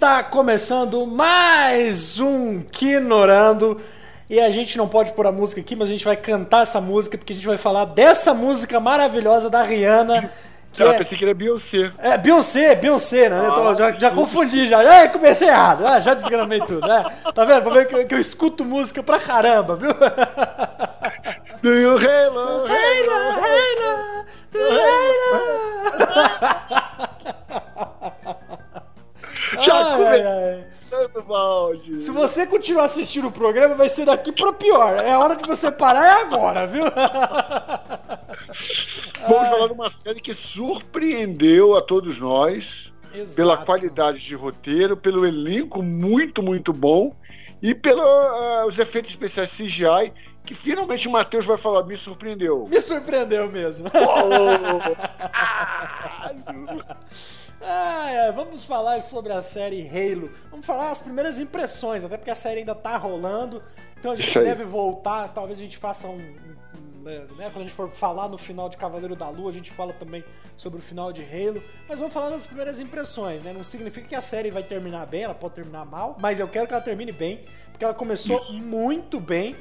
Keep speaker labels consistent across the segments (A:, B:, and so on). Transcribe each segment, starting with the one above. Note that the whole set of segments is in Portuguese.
A: Está começando mais um Quinorando. E a gente não pode pôr a música aqui, mas a gente vai cantar essa música, porque a gente vai falar dessa música maravilhosa da Rihanna.
B: Que ah, é... pensei que era Beyoncé.
A: É, Beyoncé, Beyoncé, né? Ah, já, já confundi, já. É, comecei errado. Ah, já desgramei tudo, né? Tá vendo? Pra ver que, que, eu escuto música pra caramba, viu?
B: Do you halo, halo,
A: halo, halo, halo.
B: Já comecei balde.
A: Se você continuar assistindo o programa, vai ser daqui pra pior. É a hora de você parar, é agora, viu?
B: Vamos falar de uma série que surpreendeu a todos nós Exato. pela qualidade de roteiro, pelo elenco muito, muito bom e pelos uh, efeitos especiais CGI que finalmente o Matheus vai falar, me surpreendeu.
A: Me surpreendeu mesmo. Oh! ah! É, vamos falar sobre a série Halo. Vamos falar as primeiras impressões, até porque a série ainda tá rolando. Então a gente deve voltar, talvez a gente faça um, um. né, quando a gente for falar no final de Cavaleiro da Lua, a gente fala também sobre o final de Halo. Mas vamos falar das primeiras impressões, né? Não significa que a série vai terminar bem, ela pode terminar mal, mas eu quero que ela termine bem, porque ela começou muito bem.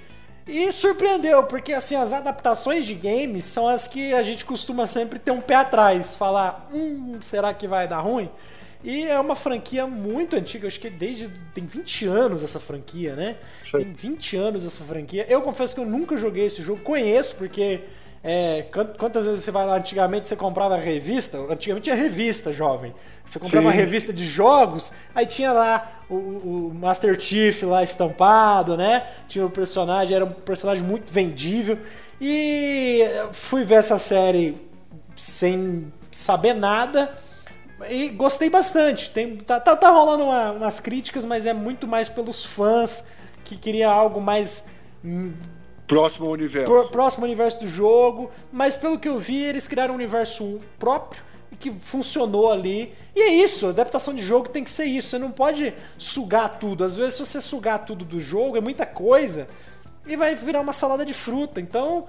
A: E surpreendeu, porque assim, as adaptações de games são as que a gente costuma sempre ter um pé atrás, falar, hum, será que vai dar ruim? E é uma franquia muito antiga, acho que desde. tem 20 anos essa franquia, né? Sim. Tem 20 anos essa franquia. Eu confesso que eu nunca joguei esse jogo, conheço, porque é, quantas vezes você vai lá antigamente você comprava revista? Antigamente tinha revista, jovem. Você comprava Sim. uma revista de jogos, aí tinha lá o, o, Master Chief lá estampado, né? Tinha o personagem, era um personagem muito vendível. E fui ver essa série sem saber nada e gostei bastante. Tem, tá, tá, tá rolando uma, umas críticas, mas é muito mais pelos fãs que queria algo mais hum,
B: Próximo ao universo.
A: próximo ao universo do jogo. Mas pelo que eu vi, eles criaram um universo próprio que funcionou ali. E é isso, adaptação de jogo tem que ser isso. Você não pode sugar tudo. Às vezes, se você sugar tudo do jogo, é muita coisa. E vai virar uma salada de fruta. Então,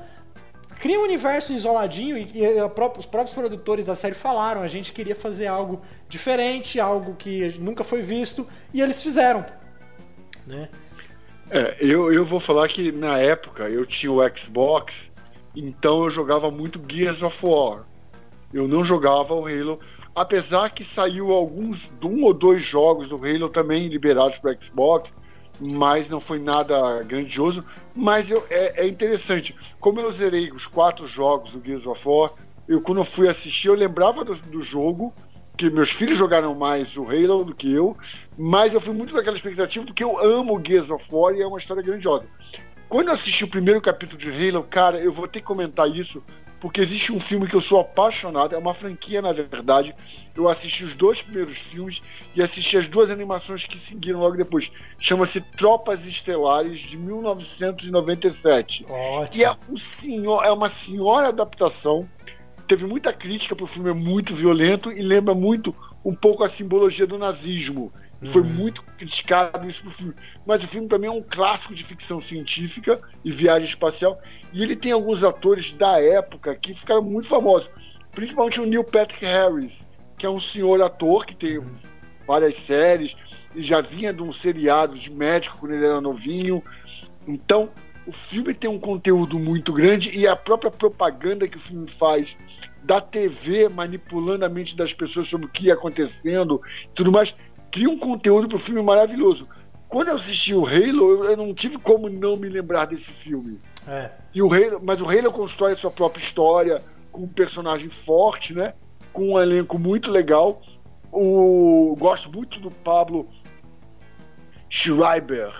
A: cria um universo isoladinho e, e os próprios produtores da série falaram, a gente queria fazer algo diferente, algo que nunca foi visto, e eles fizeram. Né?
B: É, eu, eu vou falar que na época eu tinha o Xbox, então eu jogava muito Gears of War. Eu não jogava o Halo, apesar que saiu alguns, um ou dois jogos do Halo também liberados para Xbox, mas não foi nada grandioso. Mas eu, é, é, interessante, como eu zerei os quatro jogos do Gears of War, eu quando eu fui assistir eu lembrava do, do jogo, que meus filhos jogaram mais o Halo do que eu, mas eu fui muito com aquela expectativa porque eu amo Gears of War e é uma história grandiosa. Quando eu assisti o primeiro capítulo de Halo, cara, eu vou ter que comentar isso, porque existe um filme que eu sou apaixonado, é uma franquia na verdade. Eu assisti os dois primeiros filmes e assisti as duas animações que seguiram logo depois. Chama-se Tropas Estelares de 1997. Ótimo. E é, um senhor, é uma senhora adaptação teve muita crítica porque o filme é muito violento e lembra muito um pouco a simbologia do nazismo. Uhum. Foi muito criticado isso no filme. Mas o filme também é um clássico de ficção científica e viagem espacial. E ele tem alguns atores da época que ficaram muito famosos. Principalmente o Neil Patrick Harris, que é um senhor ator que tem uhum. várias séries e já vinha de um seriado de médico quando ele era novinho. Então, o filme tem um conteúdo muito grande e a própria propaganda que o filme faz da TV manipulando a mente das pessoas sobre o que ia acontecendo tudo mais, cria um conteúdo para o filme maravilhoso. Quando eu assisti o Halo, eu não tive como não me lembrar desse filme. É. E o Halo, mas o Halo constrói a sua própria história, com um personagem forte, né? Com um elenco muito legal. O, gosto muito do Pablo Schreiber,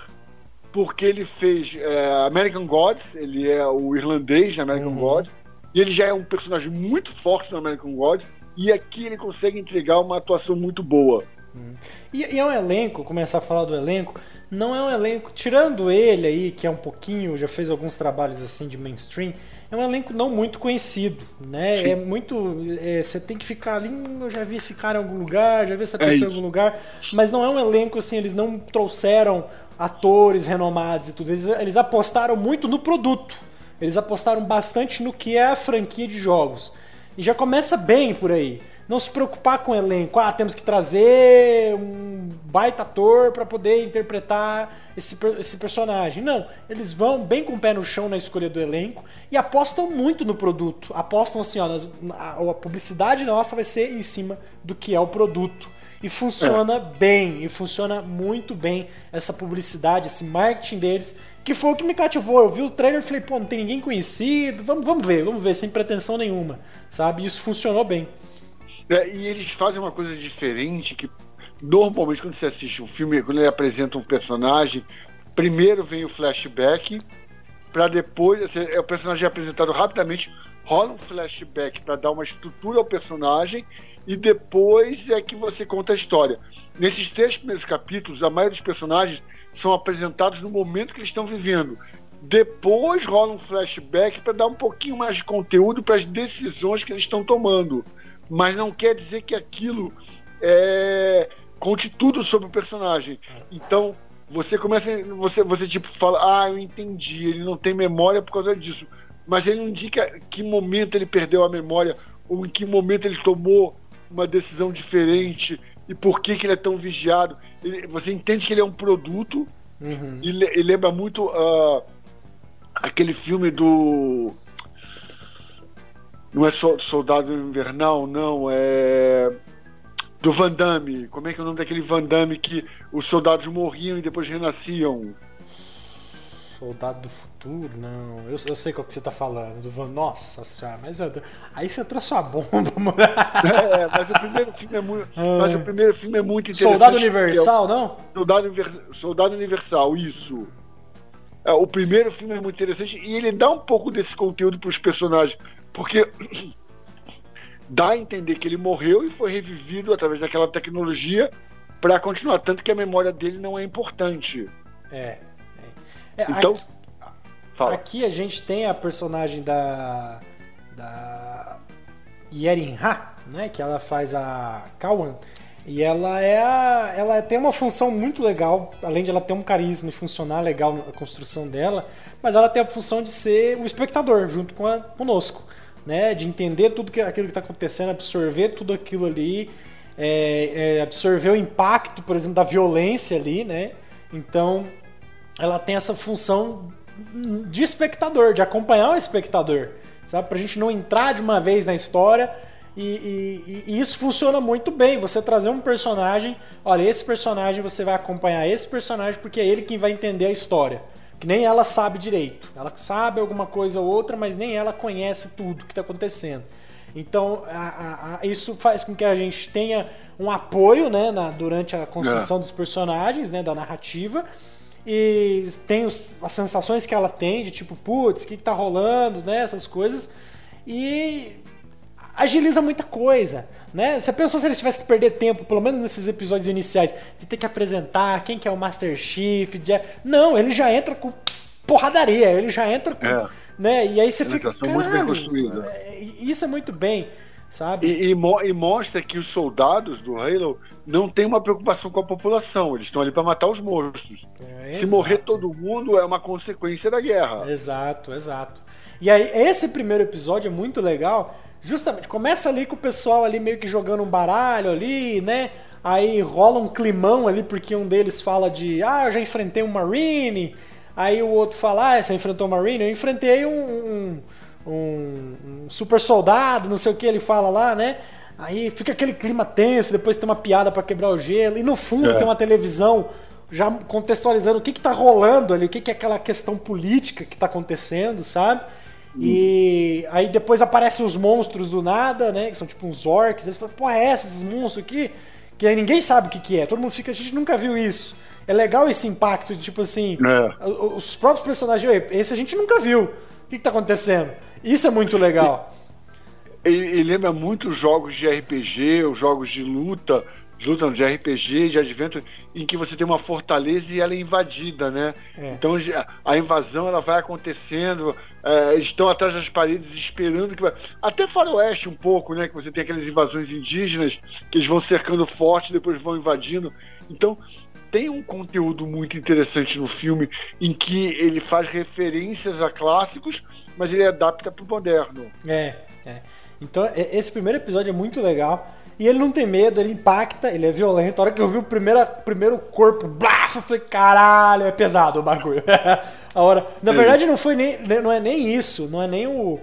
B: porque ele fez é, American Gods, ele é o irlandês de American uhum. Gods, e ele já é um personagem muito forte no American Gods, e aqui ele consegue entregar uma atuação muito boa.
A: Uhum. E, e é um elenco, começar a falar do elenco, não é um elenco, tirando ele aí, que é um pouquinho, já fez alguns trabalhos assim de mainstream, é um elenco não muito conhecido, né? Sim. É muito. É, você tem que ficar ali. Hum, eu já vi esse cara em algum lugar, já vi essa é pessoa é em algum lugar. Mas não é um elenco assim, eles não trouxeram atores renomados e tudo. Eles, eles apostaram muito no produto. Eles apostaram bastante no que é a franquia de jogos. E já começa bem por aí. não se preocupar com o elenco. Ah, temos que trazer um baita ator para poder interpretar esse, esse personagem. Não, eles vão bem com o pé no chão na escolha do elenco e apostam muito no produto. Apostam assim, ó, a, a publicidade nossa vai ser em cima do que é o produto. E funciona é. bem, e funciona muito bem essa publicidade, esse marketing deles, que foi o que me cativou. Eu vi o trailer e falei, pô, não tem ninguém conhecido, vamos, vamos ver, vamos ver, sem pretensão nenhuma, sabe? Isso funcionou bem.
B: É, e eles fazem uma coisa diferente que normalmente quando você assiste um filme, quando ele apresenta um personagem, primeiro vem o flashback, para depois assim, é, o personagem é apresentado rapidamente, rola um flashback para dar uma estrutura ao personagem e depois é que você conta a história. Nesses três primeiros capítulos, a maioria dos personagens são apresentados no momento que eles estão vivendo. Depois rola um flashback para dar um pouquinho mais de conteúdo para as decisões que eles estão tomando. Mas não quer dizer que aquilo é, conte tudo sobre o personagem. Então, você começa. Você, você tipo fala, ah, eu entendi, ele não tem memória por causa disso. Mas ele não indica que momento ele perdeu a memória, ou em que momento ele tomou uma decisão diferente e por que, que ele é tão vigiado. Ele, você entende que ele é um produto uhum. e, e, lembra muito uh, aquele filme do. Não é Soldado Invernal, não, é. Do Van Damme. Como é que é o nome daquele Van Damme que os soldados morriam e depois renasciam?
A: Soldado do Futuro, não. Eu, eu sei qual que você tá falando. Do Van... Nossa senhora, mas eu... aí você trouxe uma bomba, mano.
B: É, mas o primeiro filme é muito. Mas o primeiro filme é muito interessante.
A: Soldado Universal, é... não?
B: Soldado, Soldado Universal, isso. É, o primeiro filme é muito interessante e ele dá um pouco desse conteúdo para os personagens, porque dá a entender que ele morreu e foi revivido através daquela tecnologia para continuar, tanto que a memória dele não é importante.
A: É. É, então, aqui, fala. Aqui a gente tem a personagem da da Yerin Ha, né, que ela faz a Kawan. E ela é a, ela tem uma função muito legal, além de ela ter um carisma e funcionar legal a construção dela, mas ela tem a função de ser o espectador junto com a, conosco, né, de entender tudo que aquilo que está acontecendo, absorver tudo aquilo ali, é, é, absorver o impacto, por exemplo, da violência ali, né. Então ela tem essa função de espectador, de acompanhar o espectador, sabe? Pra gente não entrar de uma vez na história. E, e, e, isso funciona muito bem. Você trazer um personagem, olha, esse personagem você vai acompanhar esse personagem porque é ele quem vai entender a história. Que nem ela sabe direito. Ela sabe alguma coisa ou outra, mas nem ela conhece tudo que está acontecendo. Então, a, a, a, isso faz com que a gente tenha um apoio né, na, durante a construção é. dos personagens, né, da narrativa e tem os, as sensações que ela tem de tipo, putz, o que, que tá rolando, né? Essas coisas. E agiliza muita coisa. Né? Você pensou se ele tivesse que perder tempo, pelo menos nesses episódios iniciais, de ter que apresentar quem que é o Master Chief? De... Não, ele já entra com porradaria, ele já entra com. É. Né? E aí você fica.
B: Muito bem construída.
A: É, isso é muito bem sabe?
B: E, e, e, mostra que os soldados do Halo não têm uma preocupação com a população, eles estão ali para matar os monstros. É, Se morrer todo mundo é uma consequência da guerra.
A: Exato, exato. E aí, esse primeiro episódio é muito legal, justamente, começa ali com o pessoal ali meio que jogando um baralho ali, né? Aí rola um climão ali, porque um deles fala de, ah, eu já enfrentei um Marine. Aí o outro fala, ah, você enfrentou um Marine? Eu enfrentei um, um um, um super soldado, não sei o que ele fala lá, né? Aí fica aquele clima tenso, depois tem uma piada para quebrar o gelo, e no fundo é. tem uma televisão já contextualizando o que, que tá rolando ali, o que, que é aquela questão política que tá acontecendo, sabe? Hum. E aí depois aparecem os monstros do nada, né? Que são tipo uns orcs. Eles falam, porra, é essa, esses monstros aqui? Que aí ninguém sabe o que, que é. Todo mundo fica, a gente nunca viu isso. É legal esse impacto de tipo assim, é. os próprios personagens, esse a gente nunca viu. O que, que tá acontecendo? Isso é muito legal.
B: Ele, ele lembra muito jogos de RPG, os jogos de luta, de luta de RPG, de adventure, em que você tem uma fortaleza e ela é invadida, né? É. Então a invasão ela vai acontecendo, é, eles estão atrás das paredes esperando que vai... Até faroeste um pouco, né? Que você tem aquelas invasões indígenas que eles vão cercando forte, depois vão invadindo. Então tem um conteúdo muito interessante no filme em que ele faz referências a clássicos, mas ele adapta para o moderno.
A: É, é. Então, esse primeiro episódio é muito legal. E ele não tem medo, ele impacta, ele é violento. A hora que eu vi o primeiro, primeiro corpo, blaf, eu falei, caralho, é pesado o bagulho. a hora, na verdade, não foi nem, não é nem isso, não é nem o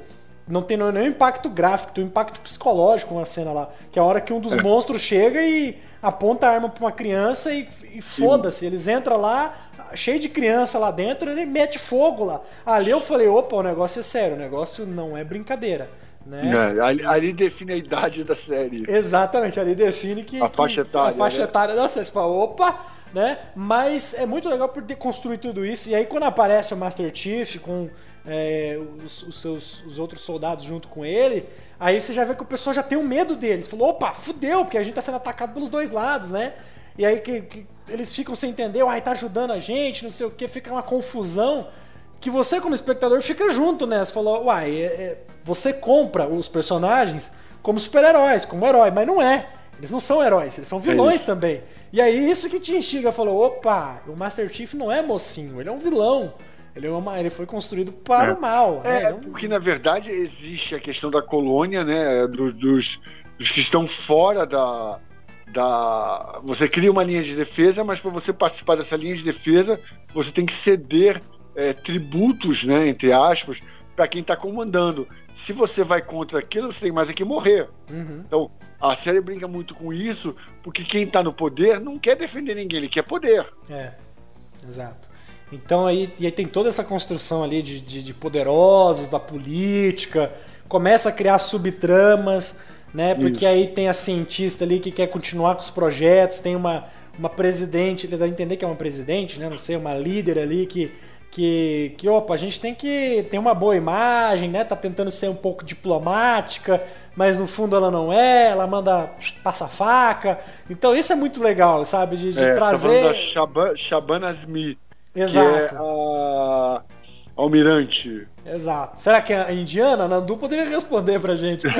A: não tem nem o impacto gráfico, tem o impacto psicológico uma cena lá. Que é a hora que um dos é. monstros chega e aponta a arma pra uma criança e, e foda-se. Eles entram lá, cheio de criança lá dentro, ele mete fogo lá. Ali eu falei, opa, o negócio é sério, o negócio não é brincadeira. Né?
B: É, ali, ali, define a idade da série.
A: Exatamente, ali define que.
B: A faixa etária.
A: A faixa né? etária da série. Você fala, opa, né? Mas é muito legal por ter construído tudo isso. E aí quando aparece o Master Chief com é, os, os, seus os outros soldados junto com ele, aí você já vê que o pessoal já tem um medo deles. Falou, opa, fudeu, porque a gente tá sendo atacado pelos dois lados, né? E aí que, que eles ficam sem entender, uai, tá ajudando a gente, não sei o que, fica uma confusão que você, como espectador, fica junto nessa. Falou, uai, é, é, você compra os personagens como super-heróis, como herói, mas não é. Eles não são heróis, eles são vilões é também. E aí isso que te instiga, falou, opa, o Master Chief não é mocinho, ele é um vilão. Ele, é uma, ele foi construído para é. o mal.
B: Né? É, né? porque na verdade existe a questão da colônia, né? dos, dos, dos que estão fora da, da. Você cria uma linha de defesa, mas para você participar dessa linha de defesa, você tem que ceder é, tributos, né, entre aspas, para quem está comandando. Se você vai contra aquilo, você tem mais é que morrer. Uhum. Então, a série brinca muito com isso, porque quem está no poder não quer defender ninguém, ele quer poder.
A: É, exato. Então aí, e aí tem toda essa construção ali de, de, de poderosos, da política, começa a criar subtramas, né? Porque Isso. aí tem a cientista ali que quer continuar com os projetos, tem uma, uma presidente, dá a entender que é uma presidente, né? Não sei, uma líder ali que que, que opa, a gente tem que ter uma boa imagem, né? Tá tentando ser um pouco diplomática, mas no fundo ela não é, ela manda passa faca. Então isso é muito legal, sabe? De, de é, trazer. Da
B: Shaban.
A: Exato.
B: Que é a Almirante.
A: Exato. Será que a indiana? A Nandu poderia responder pra gente.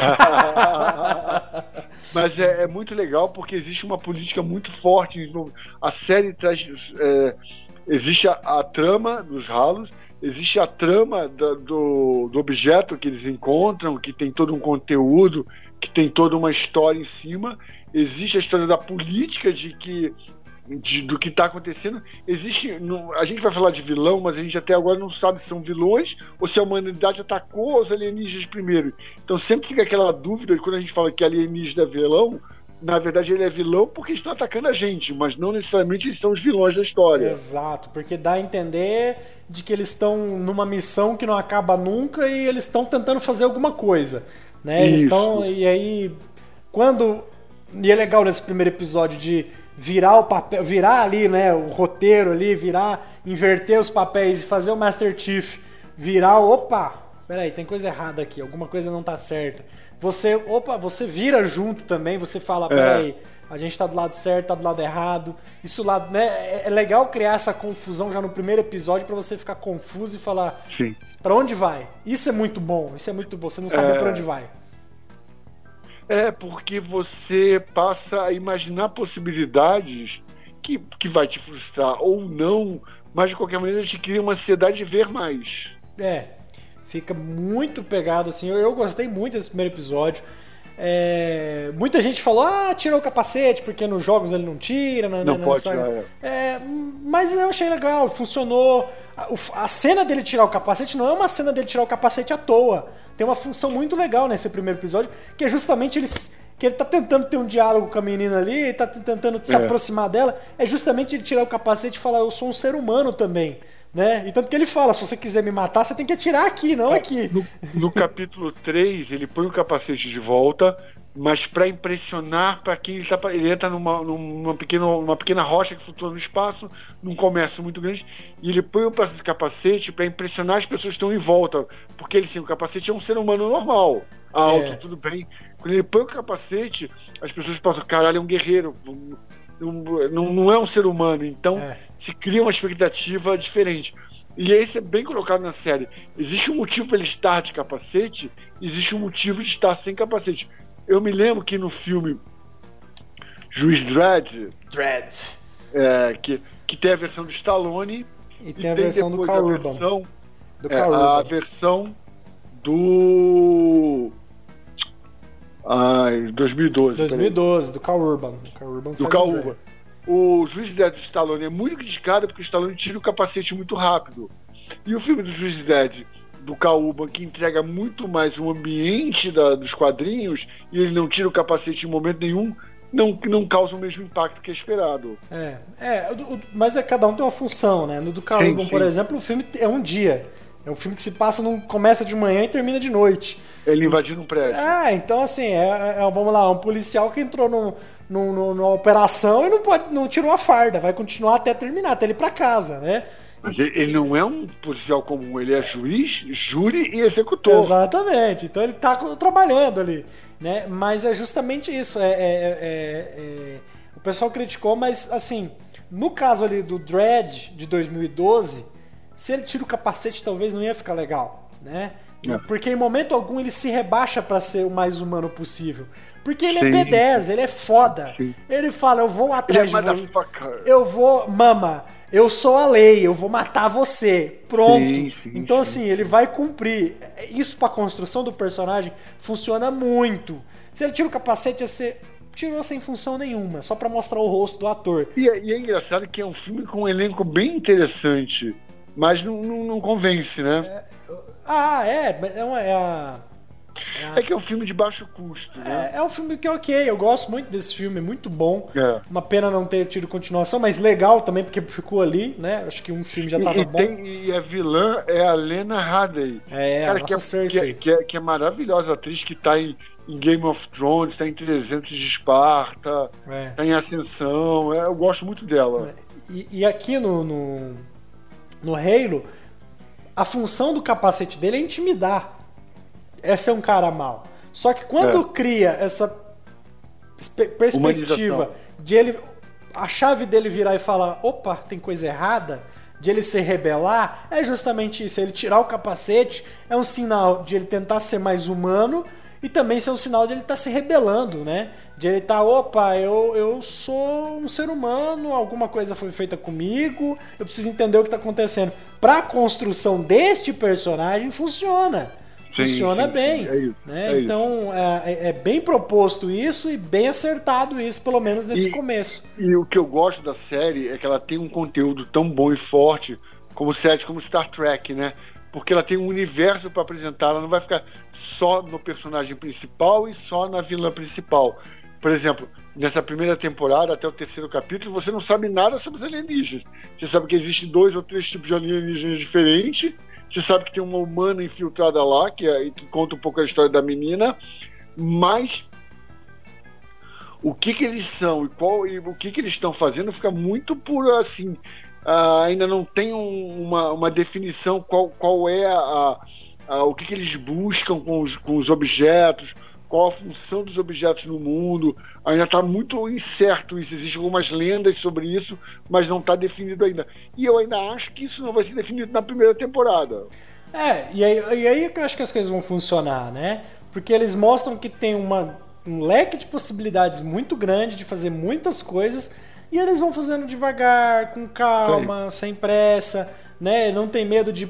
B: Mas é, é, muito legal porque existe uma política muito forte. A série traz. É, existe a, a, trama dos ralos, existe a trama da, do, do objeto que eles encontram, que tem todo um conteúdo, que tem toda uma história em cima. Existe a história da política de que de, do que está acontecendo. Existe. A gente vai falar de vilão, mas a gente até agora não sabe se são vilões ou se a humanidade atacou os alienígenas primeiro. Então sempre fica aquela dúvida quando a gente fala que alienígena é vilão. Na verdade, ele é vilão porque estão atacando a gente, mas não necessariamente eles são os vilões da história.
A: Exato, porque dá a entender de que eles estão numa missão que não acaba nunca e eles estão tentando fazer alguma coisa. Né? Eles estão. E aí, quando. E é legal nesse primeiro episódio de virar o papel, virar ali, né, o roteiro ali, virar, inverter os papéis e fazer o Master Chief virar, opa, peraí, tem coisa errada aqui, alguma coisa não tá certa. Você, opa, você vira junto também, você fala, é. peraí, a gente tá do lado certo, tá do lado errado. Isso lá, né, é, é legal criar essa confusão já no primeiro episódio para você ficar confuso e falar, para onde vai? Isso é muito bom, isso é muito bom, você não sabe é... para onde vai.
B: É, porque você passa a imaginar possibilidades que, que vai te frustrar ou não, mas de qualquer maneira te cria uma ansiedade de ver mais.
A: É, fica muito pegado assim. Eu, eu gostei muito desse primeiro episódio. É, muita gente falou, ah, tirou o capacete, porque nos jogos ele não tira.
B: Não, não, não pode tirar. É.
A: é. mas eu achei legal, funcionou. A, a, cena dele tirar o capacete não é uma cena dele tirar o capacete à toa tem uma função muito legal nesse primeiro episódio, que é justamente eles que ele tá tentando ter um diálogo com a menina ali, tá tentando se é. aproximar dela, é justamente ele tirar o capacete e falar, eu sou um ser humano também. Né? E tanto que ele fala, se você quiser me matar, você tem que atirar aqui, não é, aqui.
B: No, no capítulo 3, ele põe o capacete de volta, mas para impressionar para quem ele está ele entra numa, numa, pequena, numa pequena rocha que flutua no espaço, num comércio muito grande, e ele põe o capacete para impressionar as pessoas que estão em volta, porque ele sim, o capacete é um ser humano normal, alto, é. tudo bem. Quando ele põe o capacete, as pessoas pensam, caralho, é um guerreiro, não, não, é um ser humano, então é. se cria uma expectativa diferente. E esse é bem colocado na série. Existe um motivo para ele estar de capacete, existe um motivo de estar sem capacete. Eu me lembro que no filme Juiz Dredd.
A: Dredd.
B: É, que, que tem a versão do Stallone.
A: E tem, a tem versão do Carl Urban. Versão,
B: do é, a versão do. Ah, 2012.
A: 2012, do Carl Urban. Carl Urban
B: do Carl Urban. O Juiz de Dead do Stallone é muito criticado porque o Stallone tira o capacete muito rápido. E o filme do Juiz de Dead do Carl Urban, que entrega muito mais o ambiente da, dos quadrinhos, e ele não tira o capacete em momento nenhum, não, não causa o mesmo impacto que é esperado.
A: É, é mas é, cada um tem uma função, né? No do Carl Urban, por exemplo, o filme é um dia. É um filme que se passa, num, começa de manhã e termina de noite.
B: Ele invadindo um prédio.
A: É, então assim, é, é, vamos lá, um policial que entrou no, no, no, numa operação e não, pode, não tirou a farda, vai continuar até terminar, até ele ir pra casa, né?
B: Mas ele não é um policial comum, ele é juiz, júri e executor.
A: Exatamente, então ele tá trabalhando ali, né? Mas é justamente isso, é, é, é, é o pessoal criticou, mas assim, no caso ali do Dredd de 2012, se ele tira o capacete talvez não ia ficar legal, né? É. Porque em momento algum ele se rebaixa para ser o mais humano possível. Porque ele é Sim. é P10, ele é foda. Sim. Ele fala, eu vou atrás é de você. Eu vou, mama, eu sou a lei, eu vou matar você. Pronto. Sim, então, assim, ele vai cumprir. Isso pra construção do personagem funciona muito. Se ele tira o capacete, você tirou sem função nenhuma, só para mostrar o rosto do ator.
B: E é, e é, engraçado que é um filme com um elenco bem interessante, mas não, não, não convence, né? É,
A: ah, é. É, uma, é a.
B: É, que é um filme de baixo custo,
A: né? É, é um filme que é ok, eu gosto muito desse filme, muito bom. É. Uma pena não ter tido continuação, mas legal também, porque ficou ali, né? Acho que um filme já tava
B: e,
A: bom.
B: Tem, e a vilã é a Lena Headey.
A: É,
B: Cara, que, é, que, é, que, é, que é maravilhosa, atriz que tá em, em Game of Thrones, tá em 300 de Esparta, é. tá em Ascensão. É, eu gosto muito dela.
A: E, e aqui no, no, no Halo a função do capacete dele é intimidar. É ser um cara mal. Só que quando é. cria essa perspectiva de ele. A chave dele virar e falar: opa, tem coisa errada. De ele se rebelar, é justamente isso. Ele tirar o capacete é um sinal de ele tentar ser mais humano e também ser um sinal de ele estar tá se rebelando, né? De ele estar, tá, opa, eu, eu sou um ser humano, alguma coisa foi feita comigo, eu preciso entender o que está acontecendo. Para a construção deste personagem, funciona. Sim, funciona sim, bem. Sim. É isso, né? é então é, é, é, bem proposto isso e bem acertado isso, pelo menos nesse
B: e,
A: começo.
B: E o que eu gosto da série é que ela tem um conteúdo tão bom e forte como séries como Star Trek, né? Porque ela tem um universo para apresentar, ela não vai ficar só no personagem principal e só na vilã principal por exemplo, nessa primeira temporada, até o terceiro capítulo, você não sabe nada sobre os alienígenas. Você sabe que existem dois ou três tipos de alienígenas diferentes. Você sabe que tem uma humana infiltrada lá, que, é, que conta um pouco a história da menina. Mas o que, que eles são e, qual, e o que, que eles estão fazendo fica muito por assim. Uh, ainda não tem um, uma, uma definição qual, qual é a, a, o que, que eles buscam com os, com os objetos, qual a função dos objetos no mundo. Ainda está muito incerto isso. Existem algumas lendas sobre isso, mas não está definido ainda. E eu ainda acho que isso não vai ser definido na primeira temporada.
A: É, e aí, e aí que eu acho que as coisas vão funcionar, né? Porque eles mostram que tem uma, um leque de possibilidades muito grande de fazer muitas coisas e eles vão fazendo devagar, com calma, sem pressa, né? Não tem medo de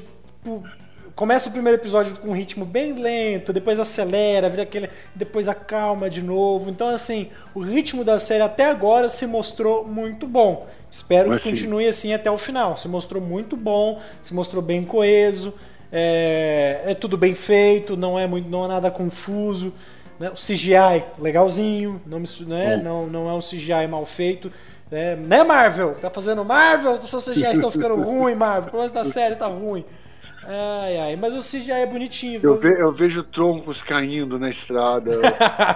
A: começa o primeiro episódio com um ritmo bem lento, depois acelera, vira aquele, depois acalma de novo. Então, assim, o ritmo da série até agora se mostrou muito bom. Espero Mas que continue sim. assim até o final. Se mostrou muito bom, se mostrou bem coeso, é, é tudo bem feito, não é muito, não é nada confuso. Né? O CGI legalzinho, não, né? não, não é um CGI mal feito. É, né, Marvel? Tá fazendo Marvel? Os seus CGI estão ficando ruim, Marvel. O menos da série tá ruim. Ai, ai, mas o CGI é bonitinho.
B: Eu, ve, eu vejo troncos caindo na estrada.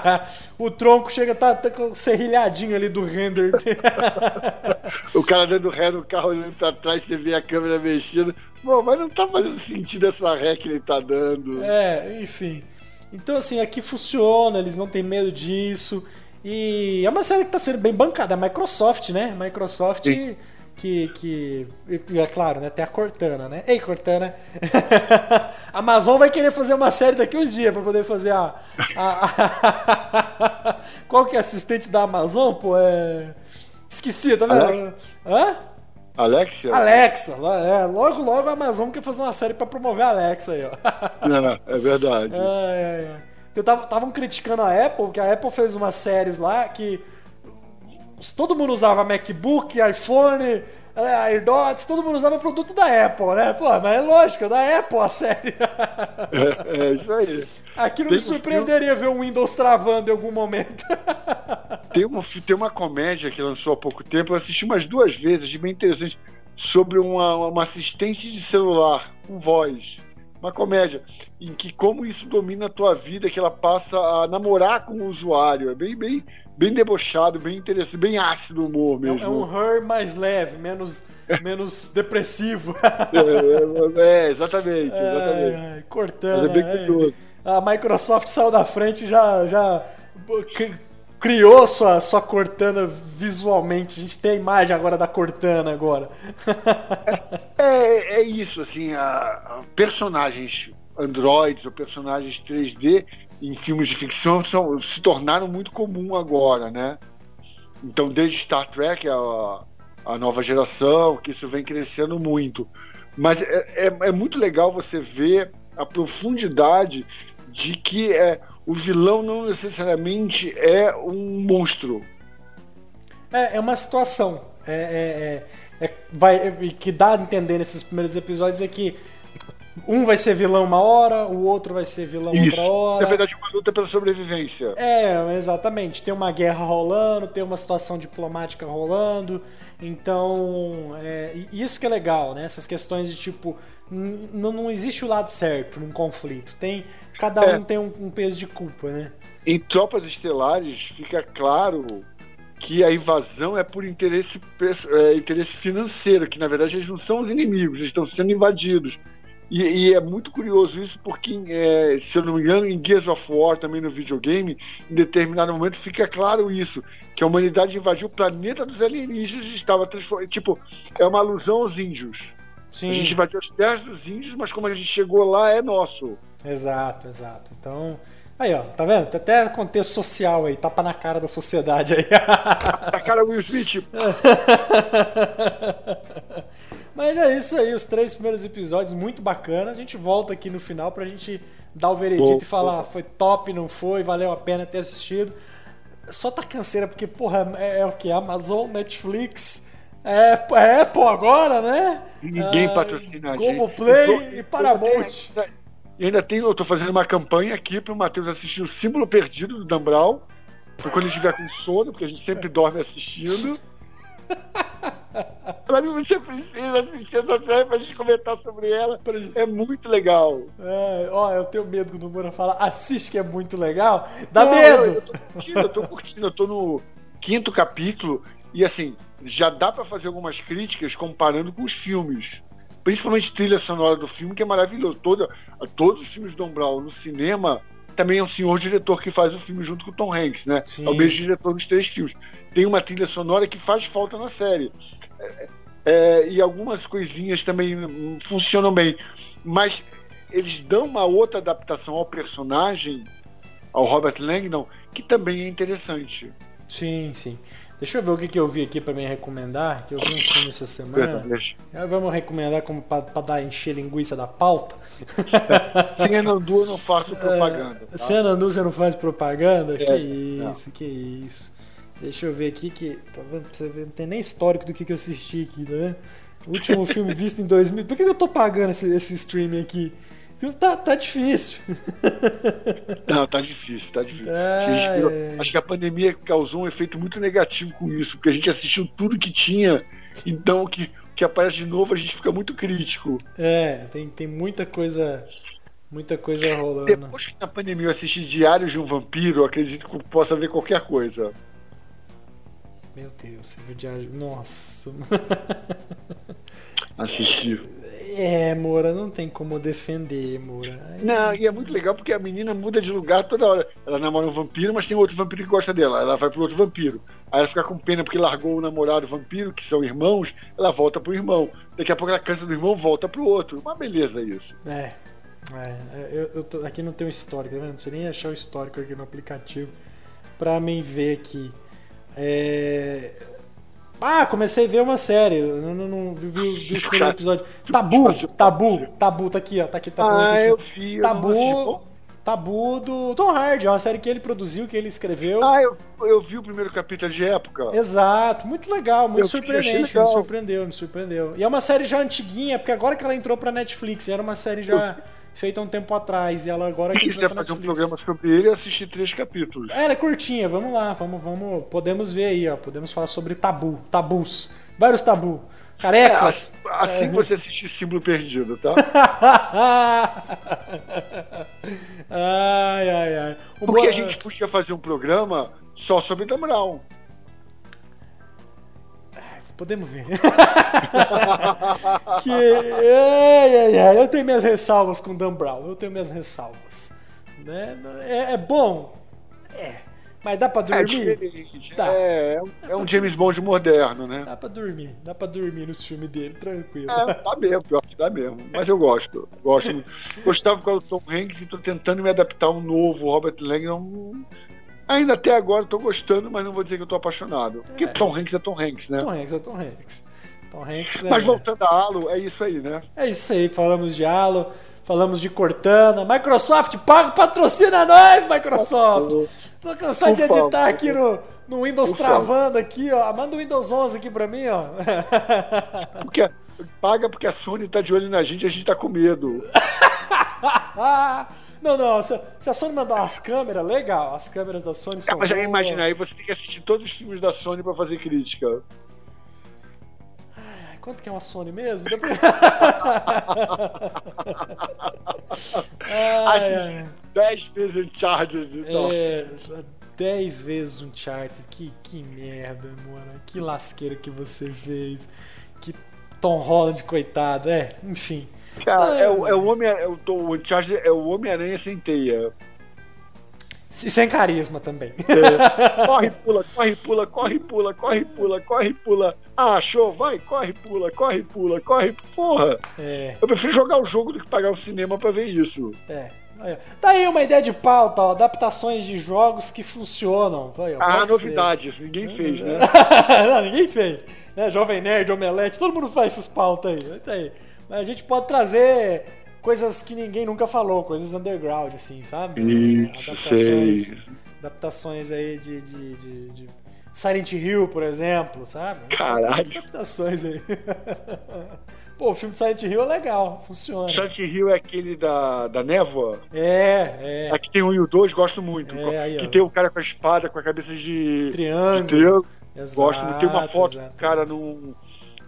A: o tronco chega, tá, tá com serrilhadinho ali do render.
B: o cara dando ré no carro olhando pra trás, você vê a câmera mexendo. Bom, mas não tá fazendo sentido essa ré que ele tá dando.
A: É, enfim. Então, assim, aqui funciona, eles não têm medo disso. E é uma série que tá sendo bem bancada. A Microsoft, né? Microsoft. Sim que, que é claro, né? Tem a Cortana, né? Ei, Cortana. a Amazon vai querer fazer uma série daqui uns dias para poder fazer a, a, a, Qual que é assistente da Amazon, pô? É... Esqueci, tá vendo? Ale... Hã?
B: Alexia?
A: Alexa, é, logo logo a Amazon quer fazer uma série para promover a Alexa aí, ó.
B: é, é verdade.
A: É, é, Eu tava, estavam criticando a Apple, que a Apple fez umas séries lá que todo mundo usava MacBook, iPhone, é, AirDots, todo mundo usava produto da Apple, né? Pô, mas é lógico, é da Apple a série.
B: É, é isso aí.
A: Aqui não tem me surpreenderia um... ver o Windows travando em algum momento.
B: Tem uma, tem uma comédia que lançou há pouco tempo, eu assisti umas duas vezes, bem interessante, sobre uma, uma assistente de celular com voz uma comédia em que como isso domina a tua vida, que ela passa a namorar com o usuário. É bem, bem, bem debochado, bem interessante, bem ácido o humor mesmo. É,
A: é um her mais leve, menos, menos depressivo.
B: é, é, exatamente, exatamente.
A: É, cortando. Mas é bem é. curioso. A Microsoft saiu da frente já já criou sua, sua Cortana visualmente. A gente tem a imagem agora da Cortana agora.
B: é, é isso, assim, a, a personagens androids ou personagens 3D em filmes de ficção são, se tornaram muito comum agora, né? Então, desde Star Trek, a, a nova geração, que isso vem crescendo muito. Mas é, é, é muito legal você ver a profundidade de que é, o vilão não necessariamente é um monstro.
A: É, é uma situação. É, é, é, é vai, que dá a entender nesses primeiros episódios é que um vai ser vilão uma hora, o outro vai ser vilão Isso. outra hora.
B: Na verdade, uma luta pela sobrevivência.
A: É, exatamente. Tem uma guerra rolando, tem uma situação diplomática rolando. Então, é, isso que é legal, né? Essas questões de tipo, não existe o lado certo num conflito. Tem cada um é. tem um, um, peso de culpa, né?
B: Em Tropas Estelares fica claro que a invasão é por interesse, é, interesse financeiro, que na verdade eles não são os inimigos, eles estão sendo invadidos. E, e é muito curioso isso, porque, é, se eu não me engano, em Gears of War, também no videogame, em determinado momento fica claro isso, que a humanidade invadiu o planeta dos alienígenas e estava transformando. Tipo, é uma alusão aos índios. Sim. A gente invadiu as terras dos índios, mas como a gente chegou lá, é nosso.
A: Exato, exato. Então, aí ó, tá vendo? Tem até contexto social aí, tapa na cara da sociedade aí.
B: na cara Will Smith.
A: Mas é isso aí, os três primeiros episódios, muito bacana. A gente volta aqui no final pra gente dar o veredito bom, e falar bom. foi top, não foi, valeu a pena ter assistido. Só tá canseira, porque, porra, é, é o que? Amazon, Netflix, é, é Apple agora, né?
B: Ninguém ah, patrocina a
A: gente. Play e Paramount.
B: E ainda tem, eu tô fazendo uma campanha aqui pro Matheus assistir o Símbolo Perdido do Dan Brown. Pra quando ele estiver com sono, porque a gente sempre dorme assistindo. mim, você precisa assistir essa série pra gente comentar sobre ela. É muito legal.
A: É, ó, eu tenho medo quando o Moura fala assiste que é muito legal. Dá Não, medo! Eu,
B: eu, tô curtindo, eu tô curtindo, eu tô no quinto capítulo. E assim, já dá para fazer algumas críticas comparando com os filmes principalmente trilha sonora do filme, que é maravilhoso. Toda, todos os filmes do Don Brown no cinema também é um senhor diretor que faz o filme junto com o Tom Hanks, né? Sim. É o mesmo diretor dos três filmes. Tem uma trilha sonora que faz falta na série. É, é, e algumas coisinhas também funcionam bem. Mas eles dão uma outra adaptação ao personagem, ao Robert Langdon, que também é interessante.
A: Sim, sim. Deixa eu ver o que, que eu vi aqui para me recomendar, que eu vi um filme essa semana. Vamos recomendar como para dar encher linguiça da pauta.
B: Sem Anandu eu não faço propaganda.
A: Tá? Sem Anandu você não faz propaganda? É, que isso, não. que isso. Deixa eu ver aqui que. Tá vendo? Você não tem nem histórico do que, que eu assisti aqui, né? O último filme visto em 2000. Por que, que eu tô pagando esse, esse streaming aqui? Tá, tá difícil.
B: Não, tá difícil, tá difícil. É... é. Acho que a pandemia causou um efeito muito negativo com isso, porque a gente assistiu tudo que tinha, então o que, que aparece de novo a gente fica muito crítico.
A: É, tem, tem muita coisa. Muita coisa rolando.
B: Depois que na pandemia eu assisti Diários de um Vampiro, acredito que eu possa ver qualquer coisa.
A: Meu Deus, você viu Diário. Nossa.
B: Assisti.
A: É, Moura, não tem como defender, Moura.
B: Não, e é muito legal porque a menina muda de lugar toda hora. Ela namora um vampiro, mas tem outro vampiro que gosta dela. Ela vai pro outro vampiro. Aí ela fica com pena porque largou o namorado vampiro, que são irmãos, ela volta pro irmão. Daqui a pouco ela cansa do irmão, volta pro outro. Uma beleza isso.
A: É. é eu, eu tô, aqui não tem o histórico, tá vendo? Não sei nem achar o histórico aqui no aplicativo pra mim ver aqui. É, ah, comecei a ver uma série. Não, não, não vi, vi, vi o primeiro episódio. Tabu, tabu, tabu, tá aqui, ó. Tá aqui, tabu.
B: Ah, eu vi.
A: Tabu. Tabu do Tom Hardy, é uma série que ele produziu, que ele escreveu.
B: Ah, eu, eu vi o primeiro capítulo de época.
A: Exato, muito legal, muito
B: Eu
A: surpreendente,
B: legal.
A: me surpreendeu, me surpreendeu. E é uma série já antiguinha, porque agora que ela entrou pra Netflix, era uma série já feita há um tempo atrás, e ela agora pra
B: fazer um
A: Netflix.
B: programa sobre ele, eu assisti três capítulos.
A: É, ela é curtinha, vamos lá, vamos, vamos, podemos ver aí, ó, podemos falar sobre tabu, tabus, vários tabu,
B: É,
A: carecas.
B: assim, assim que você assistir Símbolo Perdido, tá?
A: ai, ai, ai. O
B: Porque
A: Bo-
B: a gente podia fazer um programa só sobre Dan Brown.
A: Podemos ver. que. Ai, ai, ai. Eu tenho minhas ressalvas com Dan Brown. Eu tenho minhas ressalvas. Né? É, é bom? É. Mas dá pra
B: É
A: dormir? Tá.
B: É, é um- é um James Bond moderno, né?
A: Dá pra dormir. Dá pra dormir nos filmes dele, tranquilo.
B: É, dá mesmo, pior que dá mesmo. Mas eu gosto. Gosto muito. Gostava causa do Tom Hanks e tô tentando me adaptar a um novo Robert Langdon. Ainda até agora tô gostando, mas não vou dizer que eu tô apaixonado. Porque
A: É.
B: Tom Hanks é Tom Hanks, né?
A: Tom Hanks é Tom Hanks. Tom Hanks é.
B: Mas voltando a Halo, é isso aí, né?
A: É isso aí, falamos de Halo, falamos de Cortana. Microsoft, paga, patrocina nós, Microsoft! Tô cansado de editar
B: favor.
A: aqui no, no Windows
B: Por favor.
A: travando aqui, ó. Manda o Windows 11 aqui pra mim, ó.
B: Porque paga porque a Sony tá de olho na gente e a gente tá com medo.
A: não, não, se, se a Sony mandar umas câmeras, legal. As câmeras da Sony são
B: Mas já imagina aí, você tem que assistir todos os filmes da Sony pra fazer crítica.
A: Quanto que é uma Sony mesmo? Ai, ai.
B: Assistir 10 vezes Uncharted.
A: É, 10 vezes um chart. Que, que merda, mano. Que lasqueira que você fez. Que Tom Holland, coitado. É, enfim.
B: Cara, é, o- é o Homem, é o, o é o Homem-Aranha sem teia.
A: E sem carisma também.
B: É, corre, pula, corre, pula, corre, pula, corre, pula, corre, pula. Ah, achou? Vai, corre, pula, corre, pula, corre. Porra,
A: É,
B: eu prefiro jogar o jogo do que pagar o cinema pra ver isso.
A: é. Tá aí uma ideia de pauta, ó, adaptações de jogos que funcionam. Aí, ó,
B: Ah, novidades, ninguém fez, né?
A: Não, ninguém fez. Né? Jovem Nerd, Omelete, todo mundo faz essas pautas aí. Tá aí. Mas a gente pode trazer coisas que ninguém nunca falou, coisas underground, assim, sabe?
B: Isso, sei.
A: Adaptações aí de, de, de, de Silent Hill, por exemplo, sabe?
B: Caralho.
A: Adaptações aí. Pô, o filme de Silent Hill é legal, funciona.
B: Silent Hill é aquele da, da névoa.
A: É, é.
B: Aqui tem um e o dois, gosto muito.
A: É, aí,
B: que tem o cara com a espada, com a cabeça de, de
A: Triângulo.
B: triângulo.
A: Exato,
B: Gosto muito. Tem uma foto
A: exato.
B: do cara num,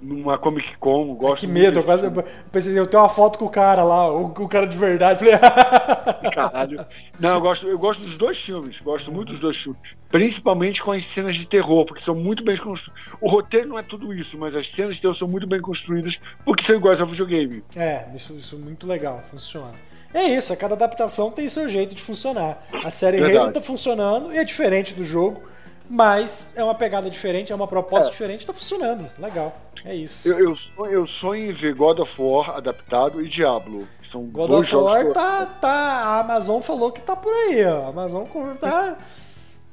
B: numa Comic Con. Gosto
A: Que medo, eu quase
B: filme.
A: eu pensei, eu tenho uma foto com o cara lá, o, o cara de verdade. Falei,
B: Caralho. Não, eu gosto, eu gosto dos dois filmes. Gosto muito dos dois filmes. Principalmente com as cenas de terror, porque são muito bem construídas. O roteiro não é tudo isso, mas as cenas de terror são muito bem construídas porque são iguais ao videogame.
A: É, isso, isso é muito legal, funciona. É isso, cada adaptação tem seu jeito de funcionar. A série. Halo tá funcionando e é diferente do jogo, mas é uma pegada diferente, é uma proposta
B: É.
A: diferente, tá funcionando. Legal, é isso.
B: Eu, eu, sonho- eu sonho em ver God of War adaptado e Diablo. São
A: God
B: dois
A: of
B: jogos
A: War tá, tá. A Amazon falou que tá por aí, ó. A Amazon tá,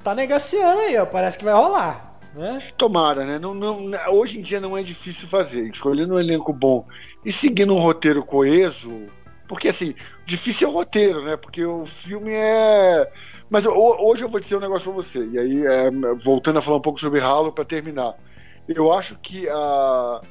A: tá negaciando aí, ó. Parece que vai rolar, né?
B: Tomara, né? Não, não, hoje em dia não é difícil fazer. Escolhendo um elenco bom e seguindo um roteiro coeso. Porque, assim, difícil é o roteiro, né? Porque o filme é. Mas ho- hoje eu vou dizer um negócio pra você. E aí, é, voltando a falar um pouco sobre Halo para terminar. Eu acho que a,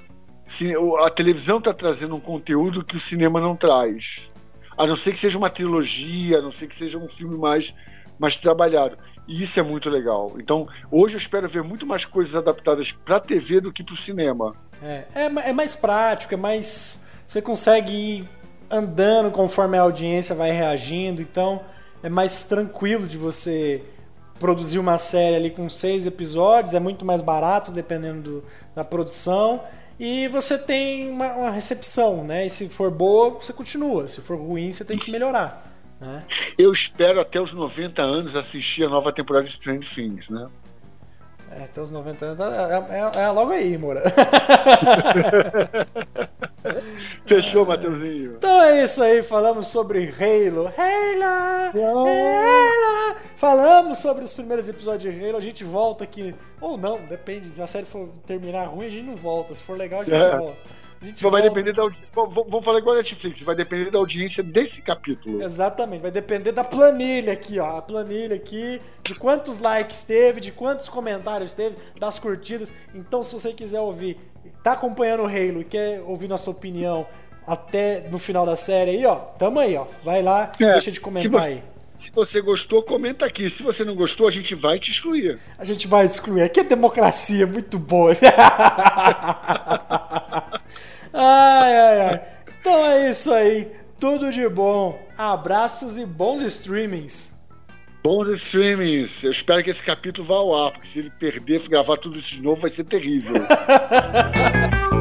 B: a televisão tá trazendo um conteúdo que o cinema não traz. A não ser que seja uma trilogia, a não ser que seja um filme mais, mais trabalhado. E isso é muito legal. Então, hoje eu espero ver muito mais coisas adaptadas para TV do que para o cinema.
A: É, é, é mais prático, é mais. Você consegue ir andando conforme a audiência vai reagindo, então é mais tranquilo de você produzir uma série ali com seis episódios, é muito mais barato dependendo do- da produção. E você tem uma, uma recepção, né? E se for boa, você continua. Se for ruim, você tem que melhorar. Né?
B: Eu espero até os 90 anos assistir a nova temporada de Stranger Things, né?
A: É, até os 90 anos. É, é- é logo aí, Moura.
B: Fechou, Mateuzinho?
A: Então é isso aí, falamos sobre Halo. Halo! Halo! Falamos sobre os primeiros episódios de Halo. A gente volta aqui. Ou não, depende. Se a série for terminar ruim, a gente não volta. Se for legal, a gente
B: É.
A: volta.
B: Vai volta... depender da audiência. Vamos falar igual a Netflix, vai depender da audiência desse capítulo.
A: Exatamente, vai depender da planilha aqui, ó. A planilha aqui, de quantos likes teve, de quantos comentários teve, das curtidas. Então, se você quiser ouvir, tá acompanhando o Halo e quer ouvir nossa opinião até no final da série aí, ó, tamo aí, ó. Vai lá, é, deixa de comentar aí.
B: Se você gostou, comenta aqui. Se você não gostou, a gente vai te excluir.
A: A gente vai te excluir. Aqui é democracia muito boa. ai, ai, ai. Então é isso aí. Tudo de bom. Abraços e bons streamings.
B: Bons streamings. Eu espero que esse capítulo vá ao ar, porque se ele perder, gravar tudo isso de novo, vai ser terrível.